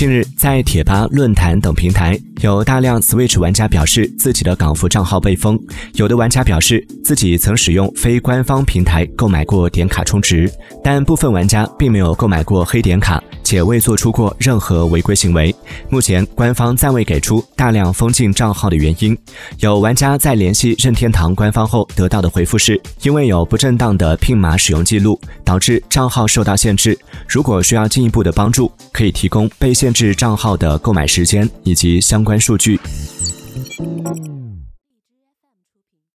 近日，在贴吧、论坛等平台，有大量 Switch 玩家表示自己的港服账号被封。有的玩家表示自己曾使用非官方平台购买过点卡充值，但部分玩家并没有购买过黑点卡，且未做出过任何违规行为。目前，官方暂未给出大量封禁账号的原因。有玩家在联系任天堂官方后得到的回复是，因为有不正当的拼码使用记录，导致账号受到限制。如果需要进一步的帮助，可以提供被限制账号的购买时间以及相关数据。